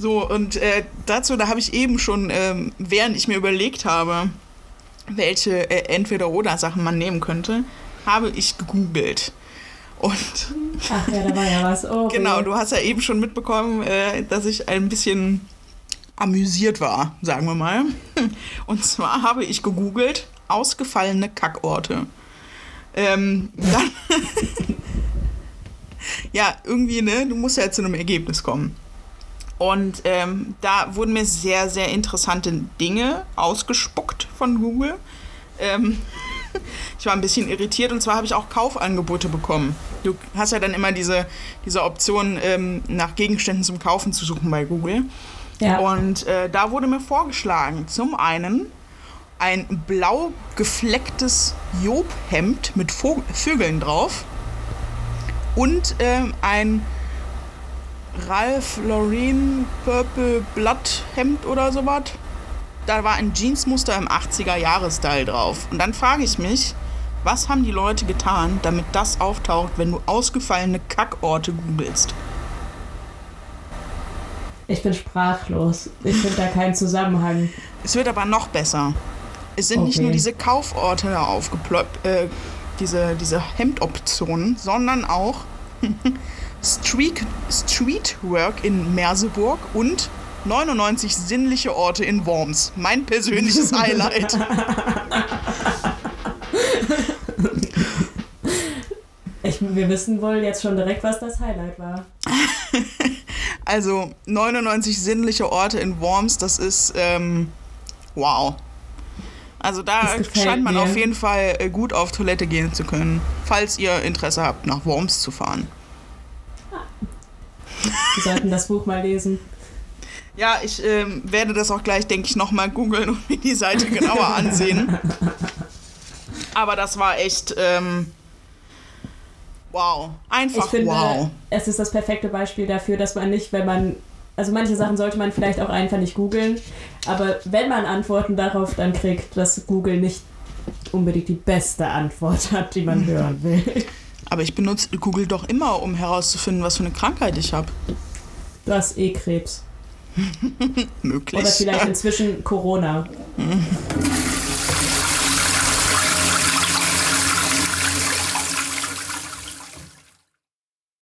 So, und äh, dazu, da habe ich eben schon, ähm, während ich mir überlegt habe, welche äh, Entweder-Oder-Sachen man nehmen könnte, habe ich gegoogelt. Und Ach ja, da war ja was. Oh, genau, du hast ja eben schon mitbekommen, äh, dass ich ein bisschen amüsiert war, sagen wir mal. Und zwar habe ich gegoogelt, ausgefallene Kackorte. Ähm, dann ja, irgendwie, ne, du musst ja zu einem Ergebnis kommen. Und ähm, da wurden mir sehr, sehr interessante Dinge ausgespuckt von Google. Ähm, ich war ein bisschen irritiert und zwar habe ich auch Kaufangebote bekommen. Du hast ja dann immer diese, diese Option, ähm, nach Gegenständen zum Kaufen zu suchen bei Google. Ja. Und äh, da wurde mir vorgeschlagen, zum einen ein blau geflecktes Jobhemd mit Vögeln drauf und ähm, ein Ralph Lauren Purple Blood Hemd oder sowas. Da war ein Jeansmuster im 80er-Jahres-Style drauf. Und dann frage ich mich, was haben die Leute getan, damit das auftaucht, wenn du ausgefallene Kackorte googelst? Ich bin sprachlos. Ich finde da keinen Zusammenhang. Es wird aber noch besser. Es sind nicht Okay. nur diese Kauforte aufgeploppt, äh, diese, diese Hemdoptionen, sondern auch Street, Streetwork in Merseburg und 99 sinnliche Orte in Worms. Mein persönliches Highlight. Ich, wir wissen wohl jetzt schon direkt, was das Highlight war. Also 99 sinnliche Orte in Worms, das ist ähm, wow. Also da scheint man mir. auf jeden Fall äh, gut auf Toilette gehen zu können, falls ihr Interesse habt, nach Worms zu fahren. Wir sollten das Buch mal lesen. Ja, ich ähm, werde das auch gleich, denke ich, nochmal googeln und mir die Seite genauer ansehen. Aber das war echt ähm, wow. Ich Einfach finde, wow. es ist das perfekte Beispiel dafür, dass man nicht, wenn man. Also manche Sachen sollte man vielleicht auch einfach nicht googeln, aber wenn man Antworten darauf dann kriegt, dass Google nicht unbedingt die beste Antwort hat, die man hören will. Aber ich benutze Google doch immer, um herauszufinden, was für eine Krankheit ich habe. Du hast eh Krebs. Möglich. Oder vielleicht inzwischen Corona.